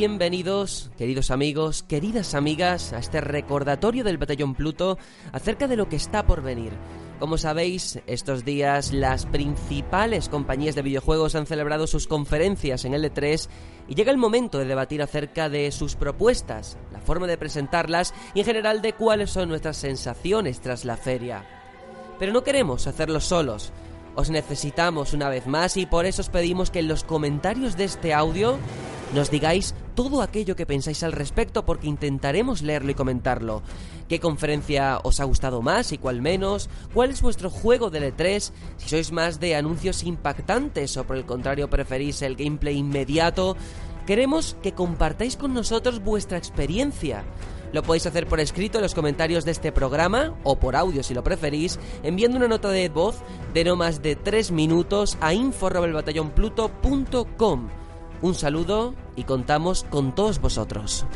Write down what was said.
Bienvenidos, queridos amigos, queridas amigas, a este recordatorio del Batallón Pluto acerca de lo que está por venir. Como sabéis, estos días las principales compañías de videojuegos han celebrado sus conferencias en L3 y llega el momento de debatir acerca de sus propuestas, la forma de presentarlas y en general de cuáles son nuestras sensaciones tras la feria. Pero no queremos hacerlo solos. Os necesitamos una vez más y por eso os pedimos que en los comentarios de este audio nos digáis todo aquello que pensáis al respecto porque intentaremos leerlo y comentarlo. ¿Qué conferencia os ha gustado más y cuál menos? ¿Cuál es vuestro juego de E3? Si sois más de anuncios impactantes o por el contrario preferís el gameplay inmediato. Queremos que compartáis con nosotros vuestra experiencia. Lo podéis hacer por escrito en los comentarios de este programa o por audio si lo preferís, enviando una nota de voz de no más de 3 minutos a info.batallonpluto.com. Un saludo y contamos con todos vosotros.